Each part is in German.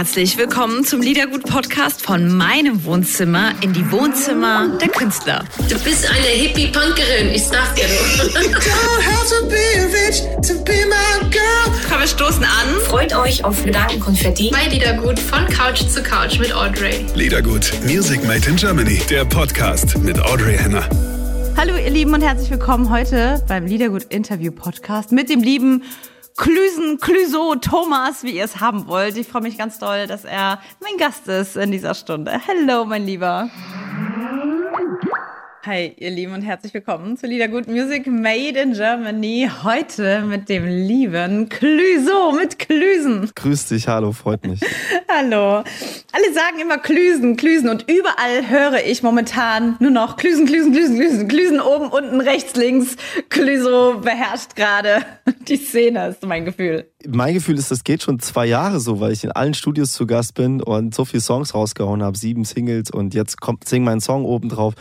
herzlich willkommen zum Liedergut-Podcast von meinem Wohnzimmer in die Wohnzimmer der Künstler. Du bist eine Hippie-Punkerin, ich sag dir Komm, wir stoßen an. Freut euch auf Gedankenkonfetti bei Liedergut von Couch zu Couch mit Audrey. Liedergut, Music Made in Germany, der Podcast mit Audrey Henner. Hallo ihr Lieben und herzlich willkommen heute beim Liedergut Interview Podcast mit dem lieben Klüsen, Klüso, Thomas, wie ihr es haben wollt. Ich freue mich ganz doll, dass er mein Gast ist in dieser Stunde. Hello, mein Lieber. Hi, ihr Lieben und herzlich willkommen zu Liedergut Music Made in Germany. Heute mit dem lieben Klüso, mit Klüsen. Grüß dich, hallo, freut mich. hallo. Alle sagen immer Klüsen, Klüsen und überall höre ich momentan nur noch Klüsen, Klüsen, Klüsen, Klüsen, Klüsen oben, unten, rechts, links. Klüso beherrscht gerade die Szene, ist mein Gefühl mein Gefühl ist, das geht schon zwei Jahre so, weil ich in allen Studios zu Gast bin und so viele Songs rausgehauen habe, sieben Singles und jetzt kommt sing mein Song oben drauf.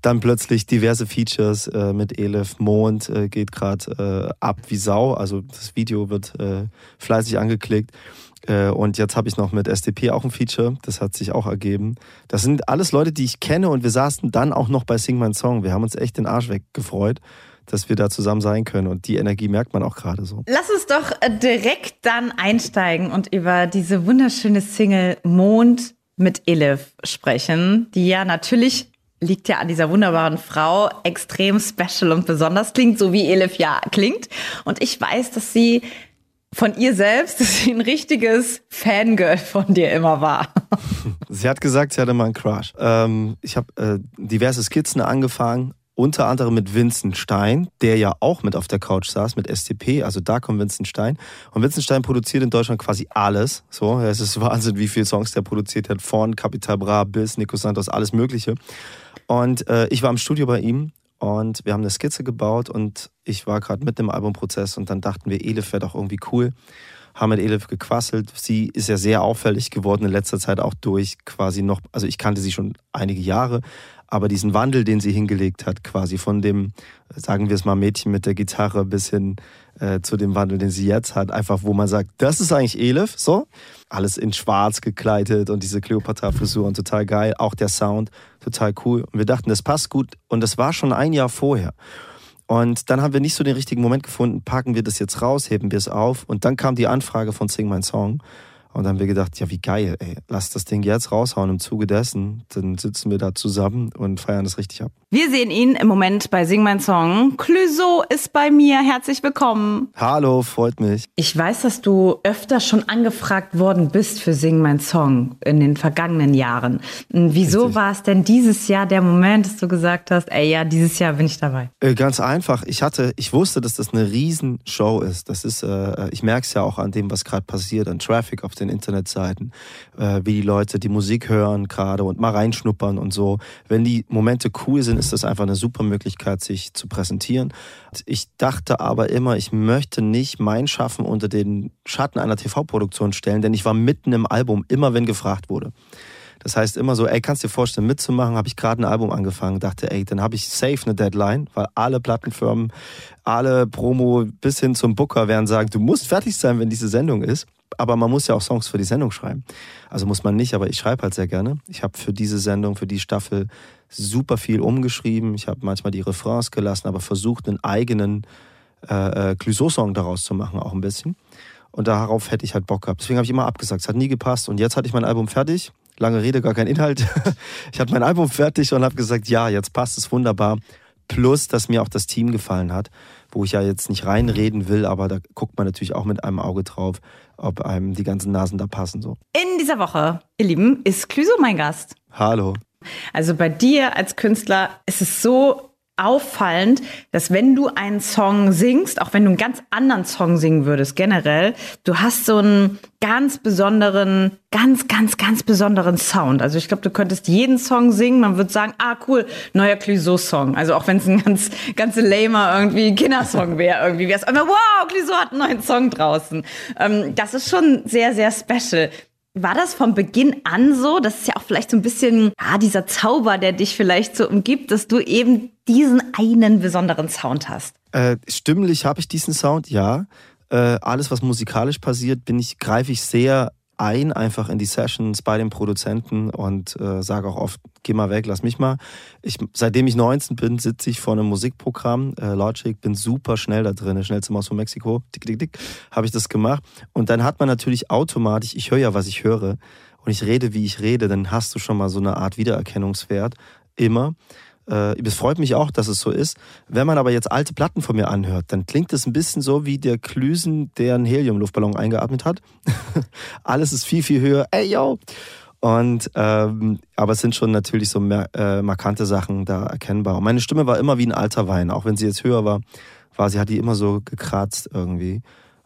Dann plötzlich diverse Features äh, mit Elif Mond äh, geht gerade äh, ab wie Sau. Also das Video wird äh, fleißig angeklickt. Äh, und jetzt habe ich noch mit SDP auch ein Feature, das hat sich auch ergeben. Das sind alles Leute, die ich kenne und wir saßen dann auch noch bei Sing mein Song. Wir haben uns echt den Arsch weggefreut dass wir da zusammen sein können. Und die Energie merkt man auch gerade so. Lass uns doch äh, direkt dann einsteigen und über diese wunderschöne Single Mond mit Elif sprechen, die ja natürlich liegt ja an dieser wunderbaren Frau extrem special und besonders klingt, so wie Elif ja klingt. Und ich weiß, dass sie von ihr selbst, dass sie ein richtiges Fangirl von dir immer war. Sie hat gesagt, sie hatte mal einen Crush. Ähm, ich habe äh, diverse Skizzen angefangen unter anderem mit Vincent Stein, der ja auch mit auf der Couch saß, mit STP, also da kommt Vincent Stein. Und Vincent Stein produziert in Deutschland quasi alles. So, es ist Wahnsinn, wie viele Songs der produziert hat, von Capital Bra bis Nico Santos, alles Mögliche. Und äh, ich war im Studio bei ihm und wir haben eine Skizze gebaut und ich war gerade mit dem Albumprozess und dann dachten wir, Elif wäre doch irgendwie cool. Haben mit Elif gequasselt. Sie ist ja sehr auffällig geworden in letzter Zeit auch durch quasi noch, also ich kannte sie schon einige Jahre, aber diesen Wandel, den sie hingelegt hat, quasi von dem, sagen wir es mal, Mädchen mit der Gitarre bis hin äh, zu dem Wandel, den sie jetzt hat, einfach wo man sagt, das ist eigentlich Elif, so. Alles in schwarz gekleidet und diese Cleopatra-Frisur und total geil. Auch der Sound, total cool. Und wir dachten, das passt gut. Und das war schon ein Jahr vorher. Und dann haben wir nicht so den richtigen Moment gefunden, packen wir das jetzt raus, heben wir es auf. Und dann kam die Anfrage von Sing My Song. Und dann haben wir gedacht, ja, wie geil, ey, lass das Ding jetzt raushauen im Zuge dessen. Dann sitzen wir da zusammen und feiern das richtig ab. Wir sehen ihn im Moment bei Sing Mein Song. Clüso ist bei mir. Herzlich willkommen. Hallo, freut mich. Ich weiß, dass du öfter schon angefragt worden bist für Sing Mein Song in den vergangenen Jahren. Wieso richtig. war es denn dieses Jahr der Moment, dass du gesagt hast, ey, ja, dieses Jahr bin ich dabei? Äh, ganz einfach. Ich hatte, ich wusste, dass das eine Riesenshow ist. Das ist, äh, ich merke es ja auch an dem, was gerade passiert, an Traffic auf den den Internetseiten, äh, wie die Leute die Musik hören gerade und mal reinschnuppern und so. Wenn die Momente cool sind, ist das einfach eine super Möglichkeit, sich zu präsentieren. Ich dachte aber immer, ich möchte nicht mein Schaffen unter den Schatten einer TV-Produktion stellen, denn ich war mitten im Album, immer wenn gefragt wurde. Das heißt immer so, ey, kannst du dir vorstellen, mitzumachen, habe ich gerade ein Album angefangen, dachte, ey, dann habe ich safe eine Deadline, weil alle Plattenfirmen, alle Promo bis hin zum Booker werden sagen, du musst fertig sein, wenn diese Sendung ist aber man muss ja auch Songs für die Sendung schreiben. Also muss man nicht, aber ich schreibe halt sehr gerne. Ich habe für diese Sendung, für die Staffel super viel umgeschrieben. Ich habe manchmal die Refrains gelassen, aber versucht, einen eigenen äh, äh, Clouseau-Song daraus zu machen, auch ein bisschen. Und darauf hätte ich halt Bock gehabt. Deswegen habe ich immer abgesagt. Es hat nie gepasst. Und jetzt hatte ich mein Album fertig. Lange Rede, gar kein Inhalt. ich hatte mein Album fertig und habe gesagt, ja, jetzt passt es wunderbar. Plus, dass mir auch das Team gefallen hat, wo ich ja jetzt nicht reinreden will, aber da guckt man natürlich auch mit einem Auge drauf, ob einem die ganzen Nasen da passen. So. In dieser Woche, ihr Lieben, ist Clüso mein Gast. Hallo. Also bei dir als Künstler ist es so auffallend, dass wenn du einen Song singst, auch wenn du einen ganz anderen Song singen würdest generell, du hast so einen ganz besonderen, ganz, ganz, ganz besonderen Sound. Also ich glaube, du könntest jeden Song singen, man würde sagen, ah cool, neuer Clouseau-Song. Also auch wenn es ein ganz, ganz lamer irgendwie Kindersong wäre, irgendwie wäre es immer, wow, Clouseau hat einen neuen Song draußen. Ähm, das ist schon sehr, sehr special. War das von Beginn an so? Das ist ja auch vielleicht so ein bisschen ah, dieser Zauber, der dich vielleicht so umgibt, dass du eben diesen einen besonderen Sound hast. Äh, stimmlich habe ich diesen Sound, ja. Äh, alles, was musikalisch passiert, bin ich, greife ich sehr ein, einfach in die Sessions bei den Produzenten und äh, sage auch oft, geh mal weg, lass mich mal. Ich, seitdem ich 19 bin, sitze ich vor einem Musikprogramm, äh, Logic, bin super schnell da drin, schnellste Maus von Mexiko, dick, dick, dick, habe ich das gemacht. Und dann hat man natürlich automatisch, ich höre ja, was ich höre und ich rede, wie ich rede, dann hast du schon mal so eine Art Wiedererkennungswert, immer. Äh, es freut mich auch, dass es so ist. Wenn man aber jetzt alte Platten von mir anhört, dann klingt es ein bisschen so wie der Klüsen, der einen Heliumluftballon eingeatmet hat. Alles ist viel, viel höher. Ey, yo! Und ähm, aber es sind schon natürlich so äh, markante Sachen da erkennbar. Und meine Stimme war immer wie ein alter Wein, auch wenn sie jetzt höher war, war sie hat die immer so gekratzt irgendwie.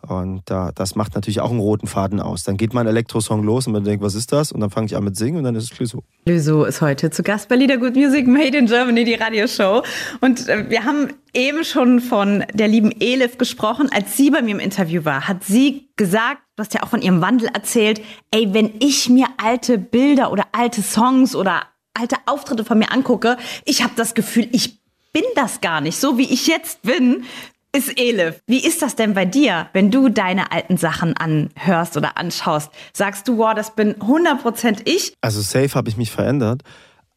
Und da, das macht natürlich auch einen roten Faden aus. Dann geht mein Elektrosong los und man denkt, was ist das? Und dann fange ich an mit Singen und dann ist es Clüso. Clüso ist heute zu Gast bei Lieder Good Music Made in Germany, die Radioshow. Und äh, wir haben eben schon von der lieben Elif gesprochen. Als sie bei mir im Interview war, hat sie gesagt, du hast ja auch von ihrem Wandel erzählt, ey, wenn ich mir alte Bilder oder alte Songs oder alte Auftritte von mir angucke, ich habe das Gefühl, ich bin das gar nicht. So wie ich jetzt bin, ist Elif. Wie ist das denn bei dir, wenn du deine alten Sachen anhörst oder anschaust? Sagst du, wow, das bin 100% ich? Also safe habe ich mich verändert.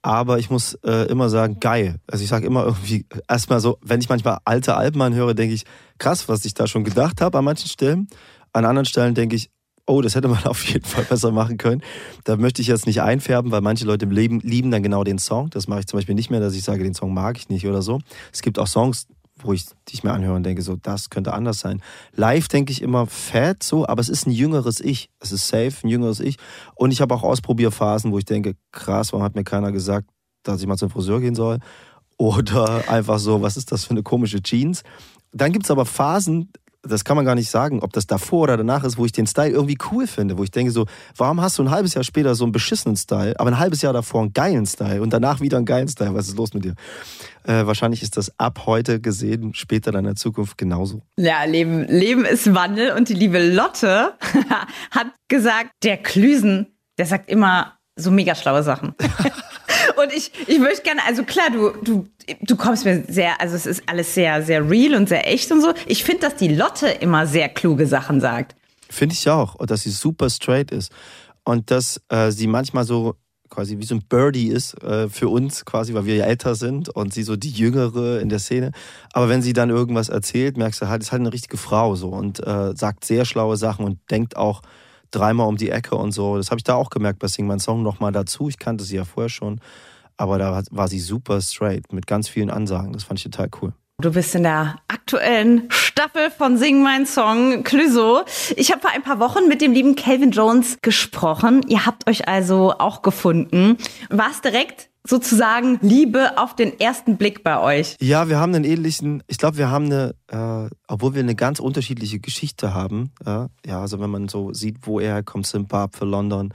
Aber ich muss äh, immer sagen, geil. Also ich sage immer irgendwie, erstmal so, wenn ich manchmal alte Alben anhöre, denke ich, krass, was ich da schon gedacht habe an manchen Stellen. An anderen Stellen denke ich, oh, das hätte man auf jeden Fall besser machen können. Da möchte ich jetzt nicht einfärben, weil manche Leute im Leben lieben dann genau den Song. Das mache ich zum Beispiel nicht mehr, dass ich sage, den Song mag ich nicht oder so. Es gibt auch Songs, wo ich dich mir anhöre und denke, so, das könnte anders sein. Live denke ich immer fett so, aber es ist ein jüngeres Ich. Es ist safe, ein jüngeres Ich. Und ich habe auch Ausprobierphasen, wo ich denke, krass, warum hat mir keiner gesagt, dass ich mal zum Friseur gehen soll? Oder einfach so, was ist das für eine komische Jeans? Dann gibt es aber Phasen, das kann man gar nicht sagen, ob das davor oder danach ist, wo ich den Style irgendwie cool finde, wo ich denke so, warum hast du ein halbes Jahr später so einen beschissenen Style, aber ein halbes Jahr davor einen geilen Style und danach wieder einen geilen Style, was ist los mit dir? Äh, wahrscheinlich ist das ab heute gesehen, später dann in der Zukunft genauso. Ja, Leben, Leben ist Wandel und die liebe Lotte hat gesagt, der Klüsen, der sagt immer so mega schlaue Sachen. Und ich, ich möchte gerne, also klar, du, du, du kommst mir sehr, also es ist alles sehr, sehr real und sehr echt und so. Ich finde, dass die Lotte immer sehr kluge Sachen sagt. Finde ich auch. Und dass sie super straight ist. Und dass äh, sie manchmal so quasi wie so ein Birdie ist äh, für uns quasi, weil wir ja älter sind und sie so die Jüngere in der Szene. Aber wenn sie dann irgendwas erzählt, merkst du halt, ist halt eine richtige Frau so und äh, sagt sehr schlaue Sachen und denkt auch dreimal um die Ecke und so. Das habe ich da auch gemerkt bei Sing My Song nochmal dazu. Ich kannte sie ja vorher schon. Aber da war sie super straight mit ganz vielen Ansagen. Das fand ich total cool. Du bist in der aktuellen Staffel von Sing Mein Song Clüso. Ich habe vor ein paar Wochen mit dem lieben Calvin Jones gesprochen. Ihr habt euch also auch gefunden. War es direkt sozusagen Liebe auf den ersten Blick bei euch? Ja, wir haben einen ähnlichen, ich glaube, wir haben eine, äh, obwohl wir eine ganz unterschiedliche Geschichte haben, äh, ja, also wenn man so sieht, wo er kommt, Zimbabwe, London,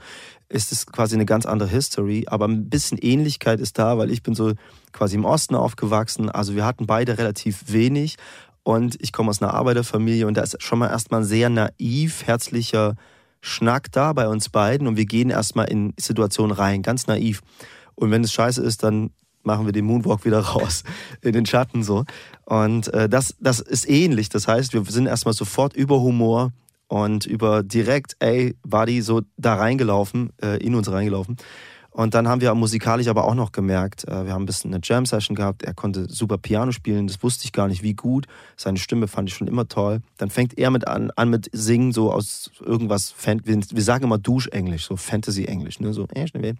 ist es quasi eine ganz andere History, aber ein bisschen Ähnlichkeit ist da, weil ich bin so quasi im Osten aufgewachsen, also wir hatten beide relativ wenig und ich komme aus einer Arbeiterfamilie und da ist schon mal erstmal ein sehr naiv, herzlicher Schnack da bei uns beiden und wir gehen erstmal in Situationen rein, ganz naiv. Und wenn es scheiße ist, dann machen wir den Moonwalk wieder raus in den Schatten so. Und äh, das, das ist ähnlich. Das heißt, wir sind erstmal sofort über Humor und über direkt, ey, war die so da reingelaufen, äh, in uns reingelaufen. Und dann haben wir musikalisch aber auch noch gemerkt, äh, wir haben ein bisschen eine Jam-Session gehabt, er konnte super Piano spielen, das wusste ich gar nicht, wie gut. Seine Stimme fand ich schon immer toll. Dann fängt er mit an, an mit Singen, so aus irgendwas, wir sagen immer Duschenglisch, so Fantasy-Englisch, ne? so, äh,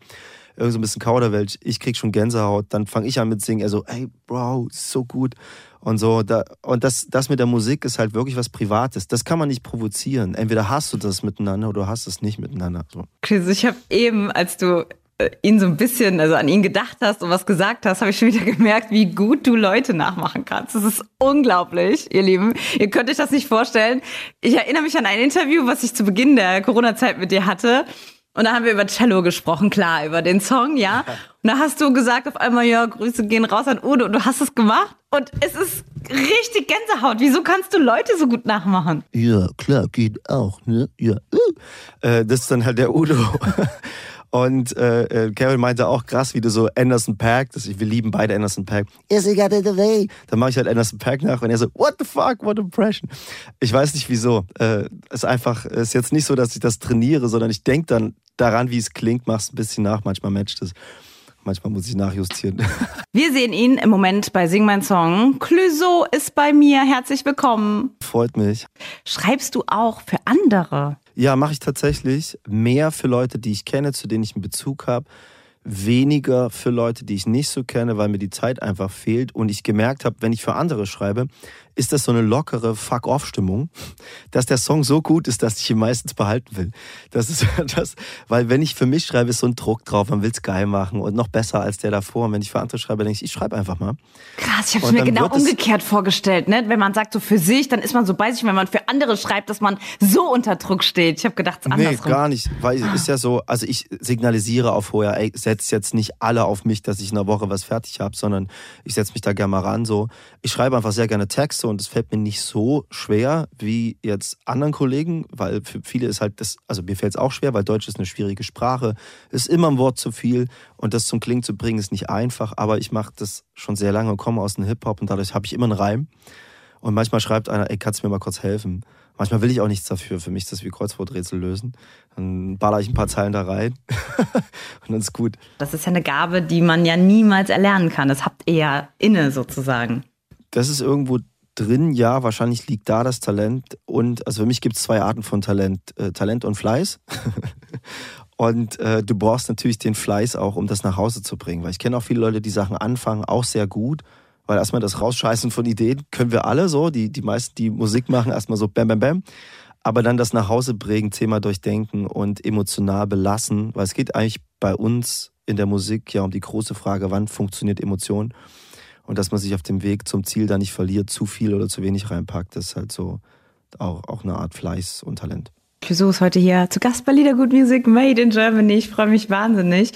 irgend so ein bisschen Kauderwelsch. Ich krieg schon Gänsehaut. Dann fange ich an mit singen. Er so, ey, Bro, so gut. Und so, da, und das, das mit der Musik ist halt wirklich was Privates. Das kann man nicht provozieren. Entweder hast du das miteinander oder du hast es nicht miteinander. So. Chris, ich habe eben, als du äh, ihn so ein bisschen, also an ihn gedacht hast und was gesagt hast, habe ich schon wieder gemerkt, wie gut du Leute nachmachen kannst. Das ist unglaublich, ihr Lieben. Ihr könnt euch das nicht vorstellen. Ich erinnere mich an ein Interview, was ich zu Beginn der Corona-Zeit mit dir hatte. Und da haben wir über Cello gesprochen, klar, über den Song, ja. Und da hast du gesagt auf einmal, ja, Grüße gehen raus an Udo. Und du hast es gemacht. Und es ist richtig Gänsehaut. Wieso kannst du Leute so gut nachmachen? Ja, klar, geht auch, ne? Ja. Äh, das ist dann halt der Udo. Und äh, Kevin äh, meinte auch krass, wie du so Anderson Pack, das, wir lieben beide Anderson Pack. Is he got it away? Dann mache ich halt Anderson Pack nach und er so, what the fuck, what impression? Ich weiß nicht wieso. Äh, ist einfach, ist jetzt nicht so, dass ich das trainiere, sondern ich denke dann daran, wie es klingt, mach's ein bisschen nach, manchmal matcht es. Manchmal muss ich nachjustieren. Wir sehen ihn im Moment bei Sing Mein Song. Clüso ist bei mir. Herzlich willkommen. Freut mich. Schreibst du auch für andere? Ja, mache ich tatsächlich. Mehr für Leute, die ich kenne, zu denen ich einen Bezug habe. Weniger für Leute, die ich nicht so kenne, weil mir die Zeit einfach fehlt. Und ich gemerkt habe, wenn ich für andere schreibe, ist das so eine lockere Fuck-off-Stimmung, dass der Song so gut ist, dass ich ihn meistens behalten will. Das ist das, weil wenn ich für mich schreibe, ist so ein Druck drauf, man will es geil machen und noch besser als der davor. Und wenn ich für andere schreibe, denke ich, ich schreibe einfach mal. Krass, ich habe es mir genau umgekehrt vorgestellt. Ne? Wenn man sagt so für sich, dann ist man so bei sich. Wenn man für andere schreibt, dass man so unter Druck steht. Ich habe gedacht, es ist andersrum. Nee, gar nicht. Weil es ist ja so, also ich signalisiere auf vorher, ey, setzt jetzt nicht alle auf mich, dass ich in einer Woche was fertig habe, sondern ich setze mich da gerne mal ran. So. Ich schreibe einfach sehr gerne Texte und es fällt mir nicht so schwer wie jetzt anderen Kollegen, weil für viele ist halt das, also mir fällt es auch schwer, weil Deutsch ist eine schwierige Sprache, ist immer ein Wort zu viel und das zum Klingen zu bringen ist nicht einfach, aber ich mache das schon sehr lange und komme aus dem Hip-Hop und dadurch habe ich immer einen Reim. Und manchmal schreibt einer, ey, kannst du mir mal kurz helfen? Manchmal will ich auch nichts dafür. Für mich ist das wie Kreuzworträtsel lösen. Dann baller ich ein paar Zeilen da rein und dann ist gut. Das ist ja eine Gabe, die man ja niemals erlernen kann. Das habt ihr ja inne sozusagen. Das ist irgendwo drin, ja, wahrscheinlich liegt da das Talent. Und also für mich gibt es zwei Arten von Talent. Äh, Talent und Fleiß. und äh, du brauchst natürlich den Fleiß auch, um das nach Hause zu bringen. Weil ich kenne auch viele Leute, die Sachen anfangen, auch sehr gut. Weil erstmal das Rausscheißen von Ideen können wir alle so. Die, die meisten, die Musik machen, erstmal so bam, bam, bam. Aber dann das nach Hause bringen, Thema durchdenken und emotional belassen. Weil es geht eigentlich bei uns in der Musik ja um die große Frage, wann funktioniert Emotion? Und dass man sich auf dem Weg zum Ziel da nicht verliert, zu viel oder zu wenig reinpackt, das ist halt so auch, auch eine Art Fleiß und Talent. Clouseau ist heute hier zu Gast bei Lieder Good Music Made in Germany. Ich freue mich wahnsinnig.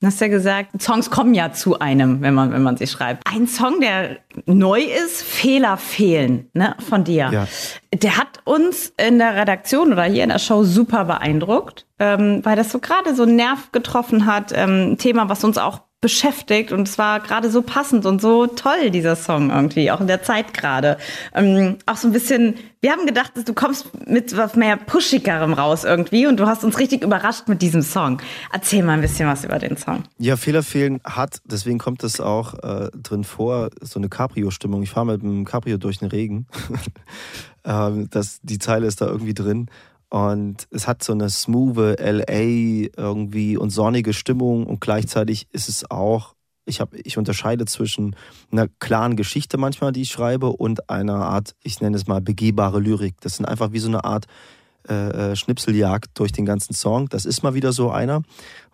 Du hast ja gesagt, Songs kommen ja zu einem, wenn man, wenn man sie schreibt. Ein Song, der neu ist, Fehler fehlen, ne, von dir. Ja. Der hat uns in der Redaktion oder hier in der Show super beeindruckt, ähm, weil das so gerade so einen Nerv getroffen hat. Ähm, Thema, was uns auch beschäftigt und es war gerade so passend und so toll, dieser Song irgendwie, auch in der Zeit gerade. Ähm, auch so ein bisschen, wir haben gedacht, du kommst mit was mehr Pushigerem raus irgendwie und du hast uns richtig überrascht mit diesem Song. Erzähl mal ein bisschen was über den Song. Ja, Fehler fehlen hat, deswegen kommt es auch äh, drin vor, so eine Cabrio-Stimmung. Ich fahre mit dem Cabrio durch den Regen. ähm, das, die Zeile ist da irgendwie drin. Und es hat so eine smooth LA irgendwie und sonnige Stimmung und gleichzeitig ist es auch, ich, hab, ich unterscheide zwischen einer klaren Geschichte manchmal, die ich schreibe, und einer Art, ich nenne es mal begehbare Lyrik. Das sind einfach wie so eine Art äh, äh, Schnipseljagd durch den ganzen Song. Das ist mal wieder so einer,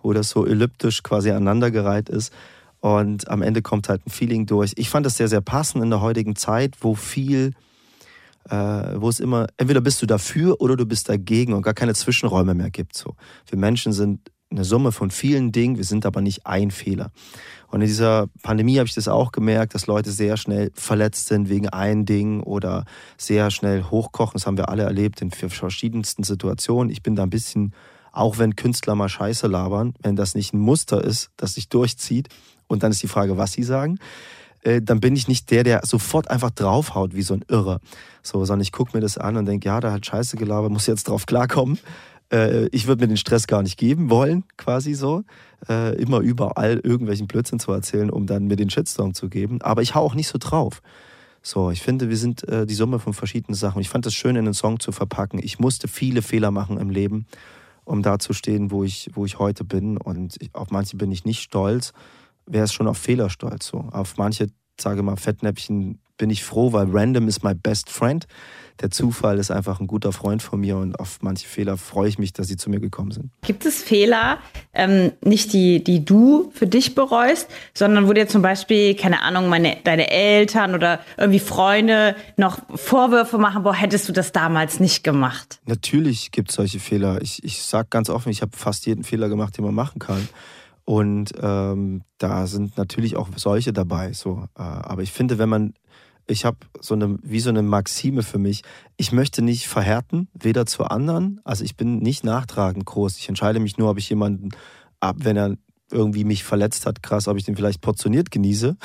wo das so elliptisch quasi aneinandergereiht ist. Und am Ende kommt halt ein Feeling durch. Ich fand das sehr, sehr passend in der heutigen Zeit, wo viel wo es immer, entweder bist du dafür oder du bist dagegen und gar keine Zwischenräume mehr gibt. So. Wir Menschen sind eine Summe von vielen Dingen, wir sind aber nicht ein Fehler. Und in dieser Pandemie habe ich das auch gemerkt, dass Leute sehr schnell verletzt sind wegen ein Ding oder sehr schnell hochkochen. Das haben wir alle erlebt in verschiedensten Situationen. Ich bin da ein bisschen, auch wenn Künstler mal Scheiße labern, wenn das nicht ein Muster ist, das sich durchzieht. Und dann ist die Frage, was sie sagen. Äh, dann bin ich nicht der, der sofort einfach draufhaut wie so ein Irrer. So, sondern ich gucke mir das an und denke, ja, da hat Scheiße gelabert, muss jetzt drauf klarkommen. Äh, ich würde mir den Stress gar nicht geben wollen, quasi so. Äh, immer überall irgendwelchen Blödsinn zu erzählen, um dann mir den Shitstorm zu geben. Aber ich hau auch nicht so drauf. So, ich finde, wir sind äh, die Summe von verschiedenen Sachen. Ich fand es schön, in einen Song zu verpacken. Ich musste viele Fehler machen im Leben, um da zu stehen, wo ich, wo ich heute bin. Und ich, auf manche bin ich nicht stolz wäre es schon auf Fehler stolz. So. Auf manche, sage mal, Fettnäpfchen bin ich froh, weil random ist my best friend. Der Zufall ist einfach ein guter Freund von mir und auf manche Fehler freue ich mich, dass sie zu mir gekommen sind. Gibt es Fehler, ähm, nicht die, die du für dich bereust, sondern wo dir zum Beispiel, keine Ahnung, meine, deine Eltern oder irgendwie Freunde noch Vorwürfe machen, boah, hättest du das damals nicht gemacht? Natürlich gibt es solche Fehler. Ich, ich sage ganz offen, ich habe fast jeden Fehler gemacht, den man machen kann. Und ähm, da sind natürlich auch solche dabei. So. Äh, aber ich finde, wenn man, ich habe so eine, wie so eine Maxime für mich, ich möchte nicht verhärten, weder zu anderen, also ich bin nicht nachtragend groß. Ich entscheide mich nur, ob ich jemanden ab, wenn er irgendwie mich verletzt hat, krass, ob ich den vielleicht portioniert genieße.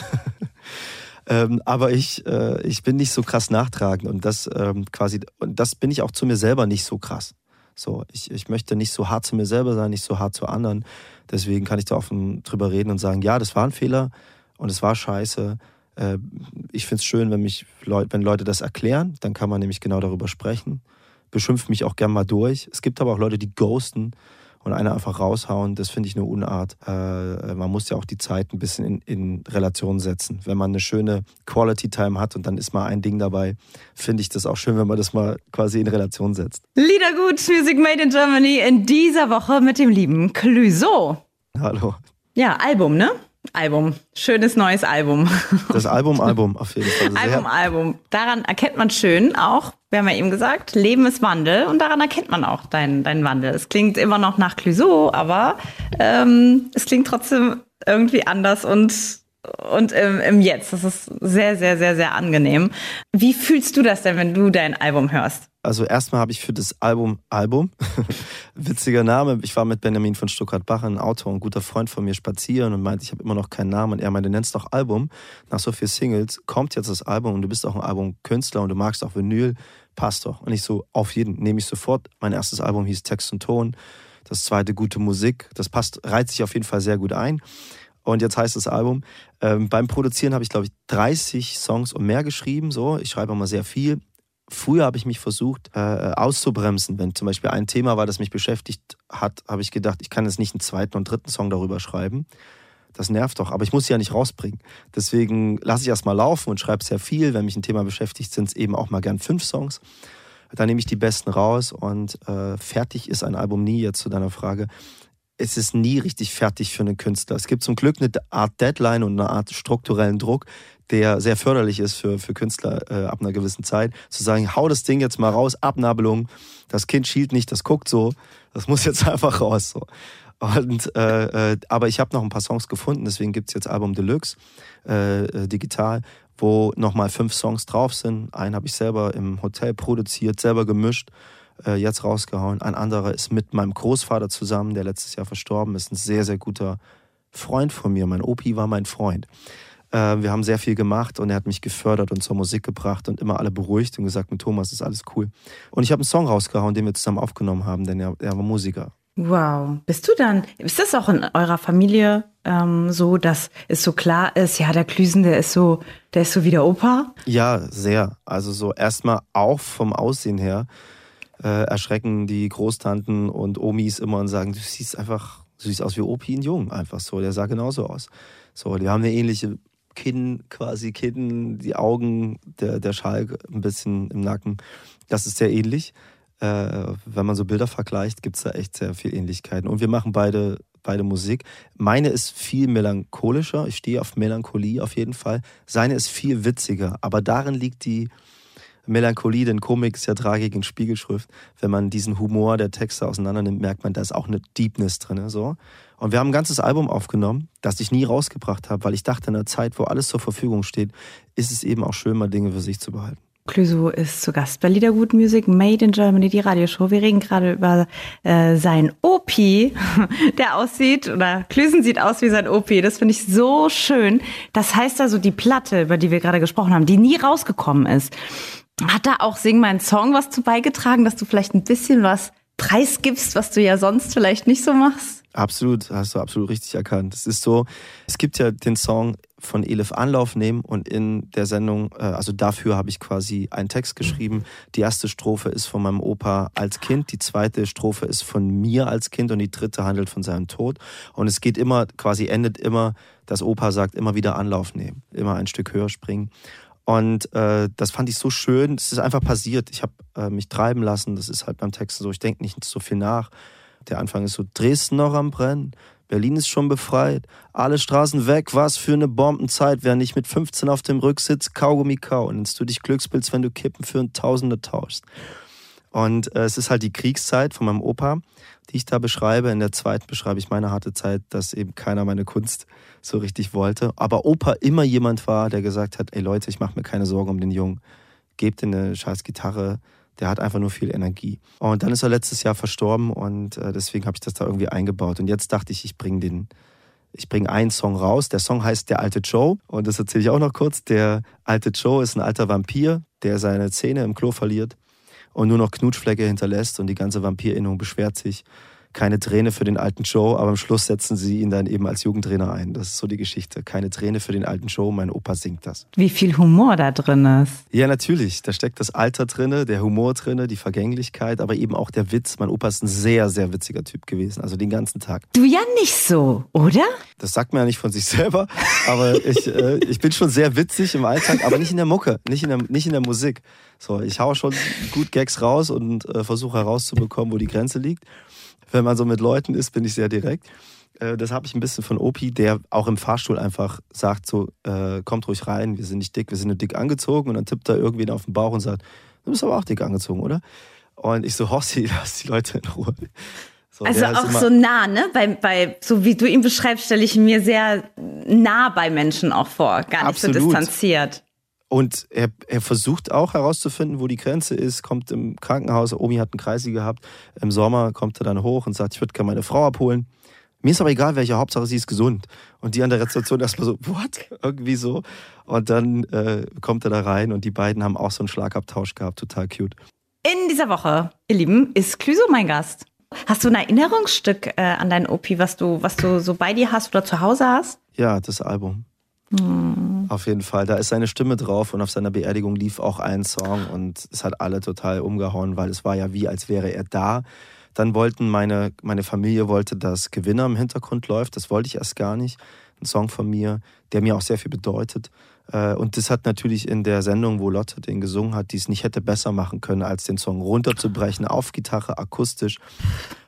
ähm, aber ich, äh, ich bin nicht so krass nachtragend und das ähm, quasi, und das bin ich auch zu mir selber nicht so krass. So, ich, ich möchte nicht so hart zu mir selber sein, nicht so hart zu anderen. Deswegen kann ich da offen drüber reden und sagen, ja, das war ein Fehler und es war scheiße. Äh, ich finde es schön, wenn, mich Leut, wenn Leute das erklären, dann kann man nämlich genau darüber sprechen. Beschimpft mich auch gern mal durch. Es gibt aber auch Leute, die ghosten und einer einfach raushauen, das finde ich eine Unart. Äh, man muss ja auch die Zeit ein bisschen in, in, Relation setzen. Wenn man eine schöne Quality Time hat und dann ist mal ein Ding dabei, finde ich das auch schön, wenn man das mal quasi in Relation setzt. Liedergut Music Made in Germany in dieser Woche mit dem lieben Clüso. Hallo. Ja, Album, ne? Album. Schönes neues Album. Das Album, Album auf jeden Fall. Album, Album. Daran erkennt man schön auch, wir haben ja eben gesagt, Leben ist Wandel und daran erkennt man auch deinen, deinen Wandel. Es klingt immer noch nach Clouseau, aber ähm, es klingt trotzdem irgendwie anders und und im, im Jetzt. Das ist sehr, sehr, sehr, sehr angenehm. Wie fühlst du das denn, wenn du dein Album hörst? Also erstmal habe ich für das Album Album, witziger Name, ich war mit Benjamin von Stuttgart-Bach, ein Autor, ein guter Freund von mir, spazieren und meinte, ich habe immer noch keinen Namen und er meinte, nennst doch Album. Nach so vielen Singles kommt jetzt das Album und du bist auch ein Albumkünstler und du magst auch Vinyl, passt doch. Und ich so, auf jeden, nehme ich sofort. Mein erstes Album hieß Text und Ton, das zweite gute Musik, das passt, reizt sich auf jeden Fall sehr gut ein. Und jetzt heißt das Album. Ähm, beim Produzieren habe ich, glaube ich, 30 Songs und mehr geschrieben. So, ich schreibe immer sehr viel. Früher habe ich mich versucht äh, auszubremsen. Wenn zum Beispiel ein Thema war, das mich beschäftigt hat, habe ich gedacht, ich kann jetzt nicht einen zweiten und dritten Song darüber schreiben. Das nervt doch, aber ich muss sie ja nicht rausbringen. Deswegen lasse ich erst mal laufen und schreibe sehr viel. Wenn mich ein Thema beschäftigt, sind es eben auch mal gern fünf Songs. Dann nehme ich die besten raus und äh, fertig ist ein Album nie, jetzt zu deiner Frage. Es ist nie richtig fertig für einen Künstler. Es gibt zum Glück eine Art Deadline und eine Art strukturellen Druck, der sehr förderlich ist für, für Künstler äh, ab einer gewissen Zeit, zu sagen, hau das Ding jetzt mal raus, Abnabelung, das Kind schielt nicht, das guckt so, das muss jetzt einfach raus. So. Und, äh, äh, aber ich habe noch ein paar Songs gefunden, deswegen gibt es jetzt Album Deluxe äh, äh, digital, wo nochmal fünf Songs drauf sind. Einen habe ich selber im Hotel produziert, selber gemischt, äh, jetzt rausgehauen. Ein anderer ist mit meinem Großvater zusammen, der letztes Jahr verstorben ist, ein sehr, sehr guter Freund von mir. Mein Opi war mein Freund. Äh, wir haben sehr viel gemacht und er hat mich gefördert und zur Musik gebracht und immer alle beruhigt und gesagt, mit Thomas ist alles cool. Und ich habe einen Song rausgehauen, den wir zusammen aufgenommen haben, denn er, er war Musiker. Wow. Bist du dann, ist das auch in eurer Familie ähm, so, dass es so klar ist, ja, der Klüsen, der ist so, der ist so wie der Opa? Ja, sehr. Also so erstmal auch vom Aussehen her äh, erschrecken die Großtanten und Omis immer und sagen, du siehst einfach, du siehst aus wie Opi in Jung, einfach so. Der sah genauso aus. So, die haben eine ähnliche Kinn, quasi Kinn, die Augen, der, der Schalk ein bisschen im Nacken. Das ist sehr ähnlich. Äh, wenn man so Bilder vergleicht, gibt es da echt sehr viel Ähnlichkeiten. Und wir machen beide, beide Musik. Meine ist viel melancholischer. Ich stehe auf Melancholie auf jeden Fall. Seine ist viel witziger. Aber darin liegt die Melancholie, denn Komik ist ja Tragik in Spiegelschrift. Wenn man diesen Humor der Texte auseinander nimmt, merkt man, da ist auch eine Deepness drin. So. Und wir haben ein ganzes Album aufgenommen, das ich nie rausgebracht habe, weil ich dachte, in einer Zeit, wo alles zur Verfügung steht, ist es eben auch schön, mal Dinge für sich zu behalten. Clüso ist zu Gast bei Liedergut Music Made in Germany, die Radioshow. Wir reden gerade über äh, sein OP, der aussieht, oder Klüsen sieht aus wie sein OP. Das finde ich so schön. Das heißt also, die Platte, über die wir gerade gesprochen haben, die nie rausgekommen ist, hat da auch Sing mein Song was zu beigetragen, dass du vielleicht ein bisschen was preisgibst, was du ja sonst vielleicht nicht so machst? Absolut, hast du absolut richtig erkannt. Es ist so, es gibt ja den Song von Elif Anlauf nehmen und in der Sendung, äh, also dafür habe ich quasi einen Text geschrieben. Die erste Strophe ist von meinem Opa als Kind, die zweite Strophe ist von mir als Kind und die dritte handelt von seinem Tod. Und es geht immer, quasi endet immer, dass Opa sagt, immer wieder Anlauf nehmen, immer ein Stück höher springen. Und äh, das fand ich so schön. Es ist einfach passiert. Ich habe äh, mich treiben lassen. Das ist halt beim Text so. Ich denke nicht so viel nach. Der Anfang ist so, Dresden noch am Brennen, Berlin ist schon befreit, alle Straßen weg, was für eine Bombenzeit, wer nicht mit 15 auf dem Rücksitz Kaugummi kauen, nennst du dich Glückspilz, wenn du Kippen für ein Tausende tauschst. Und äh, es ist halt die Kriegszeit von meinem Opa, die ich da beschreibe. In der zweiten beschreibe ich meine harte Zeit, dass eben keiner meine Kunst so richtig wollte. Aber Opa immer jemand war, der gesagt hat, ey Leute, ich mache mir keine Sorgen um den Jungen. Gebt ihm eine scheiß Gitarre, Der hat einfach nur viel Energie. Und dann ist er letztes Jahr verstorben und äh, deswegen habe ich das da irgendwie eingebaut. Und jetzt dachte ich, ich bringe den, ich bringe einen Song raus. Der Song heißt Der alte Joe. Und das erzähle ich auch noch kurz. Der alte Joe ist ein alter Vampir, der seine Zähne im Klo verliert und nur noch Knutschflecke hinterlässt und die ganze Vampirinnung beschwert sich keine Träne für den alten Joe, aber am Schluss setzen sie ihn dann eben als Jugendtrainer ein. Das ist so die Geschichte. Keine Träne für den alten Joe, mein Opa singt das. Wie viel Humor da drin ist. Ja, natürlich. Da steckt das Alter drin, der Humor drin, die Vergänglichkeit, aber eben auch der Witz. Mein Opa ist ein sehr, sehr witziger Typ gewesen, also den ganzen Tag. Du ja nicht so, oder? Das sagt man ja nicht von sich selber, aber ich, äh, ich bin schon sehr witzig im Alltag, aber nicht in der Mucke, nicht in der, nicht in der Musik. So, ich hau schon gut Gags raus und äh, versuche herauszubekommen, wo die Grenze liegt wenn man so mit Leuten ist, bin ich sehr direkt. Äh, das habe ich ein bisschen von Opi, der auch im Fahrstuhl einfach sagt so, äh, kommt ruhig rein, wir sind nicht dick, wir sind nur dick angezogen und dann tippt er irgendwen auf den Bauch und sagt, du bist aber auch dick angezogen, oder? Und ich so, Hossi, lass die Leute in Ruhe. So, also auch so nah, ne? Bei, bei, so wie du ihn beschreibst, stelle ich mir sehr nah bei Menschen auch vor, gar nicht Absolut. so distanziert. Und er, er versucht auch herauszufinden, wo die Grenze ist, kommt im Krankenhaus, Omi hat einen Kreisi gehabt, im Sommer kommt er dann hoch und sagt, ich würde gerne meine Frau abholen. Mir ist aber egal, welche Hauptsache sie ist gesund. Und die an der Rezeption erstmal so, what? Irgendwie so. Und dann äh, kommt er da rein und die beiden haben auch so einen Schlagabtausch gehabt, total cute. In dieser Woche, ihr Lieben, ist Clüso mein Gast. Hast du ein Erinnerungsstück äh, an deinen Opi, was du, was du so bei dir hast oder zu Hause hast? Ja, das Album. Mhm. Auf jeden Fall. Da ist seine Stimme drauf und auf seiner Beerdigung lief auch ein Song und es hat alle total umgehauen, weil es war ja wie, als wäre er da. Dann wollten meine, meine Familie wollte, dass Gewinner im Hintergrund läuft. Das wollte ich erst gar nicht. Ein Song von mir, der mir auch sehr viel bedeutet. Äh, und das hat natürlich in der Sendung, wo Lotte den gesungen hat, die es nicht hätte besser machen können, als den Song runterzubrechen auf Gitarre, akustisch.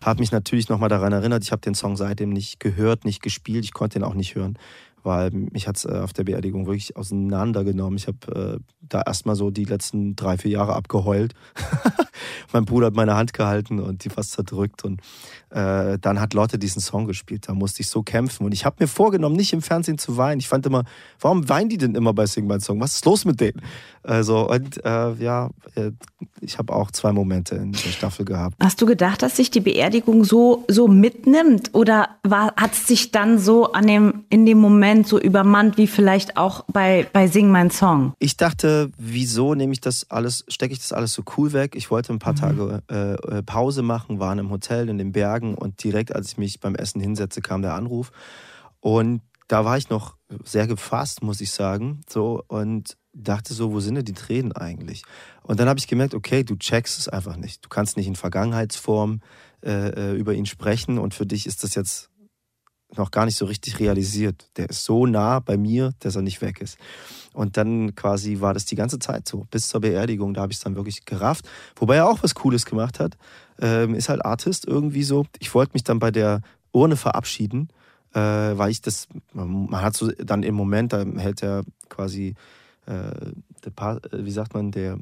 Hat mich natürlich nochmal daran erinnert, ich habe den Song seitdem nicht gehört, nicht gespielt, ich konnte ihn auch nicht hören weil mich hat es äh, auf der Beerdigung wirklich auseinandergenommen. Ich habe äh, da erstmal so die letzten drei, vier Jahre abgeheult. mein Bruder hat meine Hand gehalten und die fast zerdrückt. Und äh, dann hat Lotte diesen Song gespielt. Da musste ich so kämpfen. Und ich habe mir vorgenommen, nicht im Fernsehen zu weinen. Ich fand immer, warum weinen die denn immer bei Sing My Song? Was ist los mit denen? Also, und äh, ja, äh, ich habe auch zwei Momente in der Staffel gehabt. Hast du gedacht, dass sich die Beerdigung so, so mitnimmt? Oder hat es sich dann so an dem, in dem Moment so übermannt, wie vielleicht auch bei, bei Sing mein Song? Ich dachte, wieso nehme ich das alles, stecke ich das alles so cool weg? Ich wollte ein paar mhm. Tage äh, äh Pause machen, waren im Hotel in den Bergen und direkt, als ich mich beim Essen hinsetze, kam der Anruf. Und da war ich noch sehr gefasst, muss ich sagen. So, und dachte so, wo sind denn die Tränen eigentlich? Und dann habe ich gemerkt, okay, du checkst es einfach nicht. Du kannst nicht in Vergangenheitsform äh, äh, über ihn sprechen und für dich ist das jetzt noch gar nicht so richtig realisiert. Der ist so nah bei mir, dass er nicht weg ist. Und dann quasi war das die ganze Zeit so, bis zur Beerdigung. Da habe ich es dann wirklich gerafft. Wobei er auch was Cooles gemacht hat. Ähm, ist halt Artist irgendwie so. Ich wollte mich dann bei der Urne verabschieden, äh, weil ich das, man hat so dann im Moment, da hält er quasi äh, der, äh, wie sagt man, der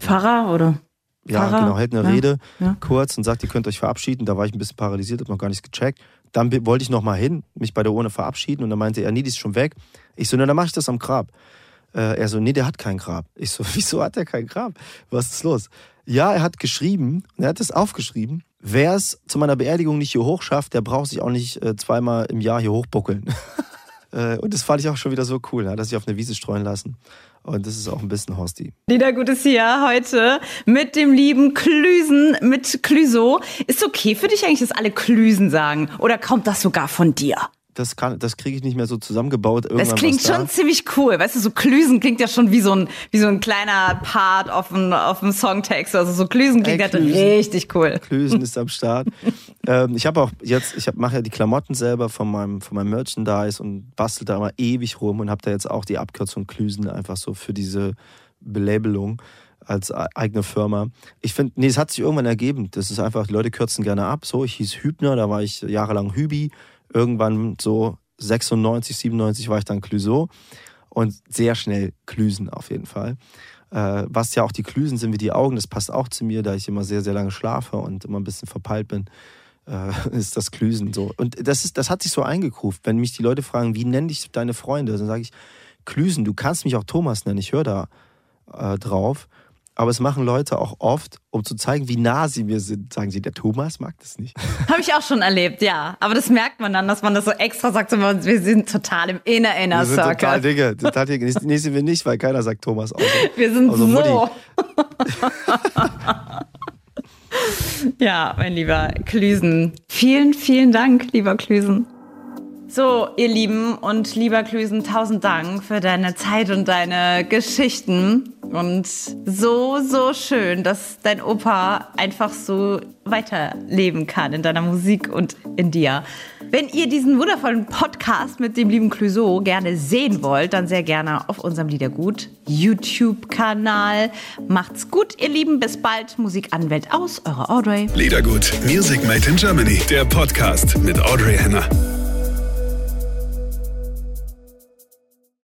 Pfarrer oder? Ja, Pfarrer? genau, hält eine ja. Rede ja. kurz und sagt, ihr könnt euch verabschieden. Da war ich ein bisschen paralysiert, habe noch gar nichts gecheckt. Dann wollte ich noch mal hin, mich bei der Urne verabschieden und dann meinte er, nee, die ist schon weg. Ich so, na, dann mache ich das am Grab. Äh, er so, nee, der hat kein Grab. Ich so, wieso hat er kein Grab? Was ist los? Ja, er hat geschrieben, er hat es aufgeschrieben. Wer es zu meiner Beerdigung nicht hier hoch schafft, der braucht sich auch nicht äh, zweimal im Jahr hier hochbuckeln. Äh, und das fand ich auch schon wieder so cool, dass sich auf eine Wiese streuen lassen. Und das ist auch ein bisschen Horsti. Liedergut ist hier heute mit dem lieben Klüsen, mit Klüso. Ist okay für dich eigentlich, dass alle Klüsen sagen? Oder kommt das sogar von dir? Das, kann, das kriege ich nicht mehr so zusammengebaut. Irgendwann das klingt schon da. ziemlich cool. Weißt du, so Klüsen klingt ja schon wie so ein, wie so ein kleiner Part auf dem, auf dem Songtext. Also so Klüsen klingt Ey, halt Klüsen, richtig cool. Klüsen ist am Start. ähm, ich habe auch jetzt, ich mache ja die Klamotten selber von meinem, von meinem Merchandise und bastel da immer ewig rum und habe da jetzt auch die Abkürzung Klüsen einfach so für diese Belabelung als eigene Firma. Ich finde, nee, es hat sich irgendwann ergeben. Das ist einfach, die Leute kürzen gerne ab. So, ich hieß Hübner, da war ich jahrelang Hübi irgendwann so 96, 97 war ich dann Clüso und sehr schnell Klüsen auf jeden Fall. Äh, was ja auch die Klüsen sind wie die Augen, das passt auch zu mir, da ich immer sehr, sehr lange schlafe und immer ein bisschen verpeilt bin, äh, ist das Klüsen so. Und das, ist, das hat sich so eingekruft. Wenn mich die Leute fragen, wie nenne dich deine Freunde, dann sage ich Klüsen, du kannst mich auch Thomas nennen, ich höre da äh, drauf. Aber es machen Leute auch oft, um zu zeigen, wie nah sie mir sind. Sagen sie, der Thomas mag das nicht. Habe ich auch schon erlebt, ja. Aber das merkt man dann, dass man das so extra sagt. Wir sind total im Inner Inner Wir sind total Dinge. Total Dinge. Nee, sind wir nicht, weil keiner sagt Thomas. Außer, wir sind außer so. Ja, mein lieber Klüsen. Vielen, vielen Dank, lieber Klüsen. So, ihr Lieben und lieber Klüsen, tausend Dank für deine Zeit und deine Geschichten. Und so, so schön, dass dein Opa einfach so weiterleben kann in deiner Musik und in dir. Wenn ihr diesen wundervollen Podcast mit dem lieben Clouseau gerne sehen wollt, dann sehr gerne auf unserem Liedergut YouTube-Kanal. Macht's gut, ihr Lieben. Bis bald. Musikanwält aus, eure Audrey. Liedergut, Music Made in Germany, der Podcast mit Audrey Henner.